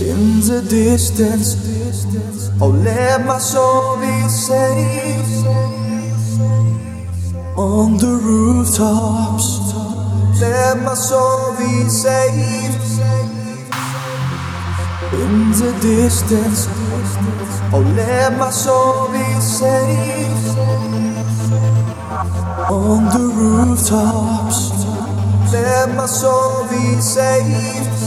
In the distance, oh, let my soul be safe. On the rooftops, let my soul be safe. In the distance, oh, let my soul be safe. On the rooftops, let my soul be safe.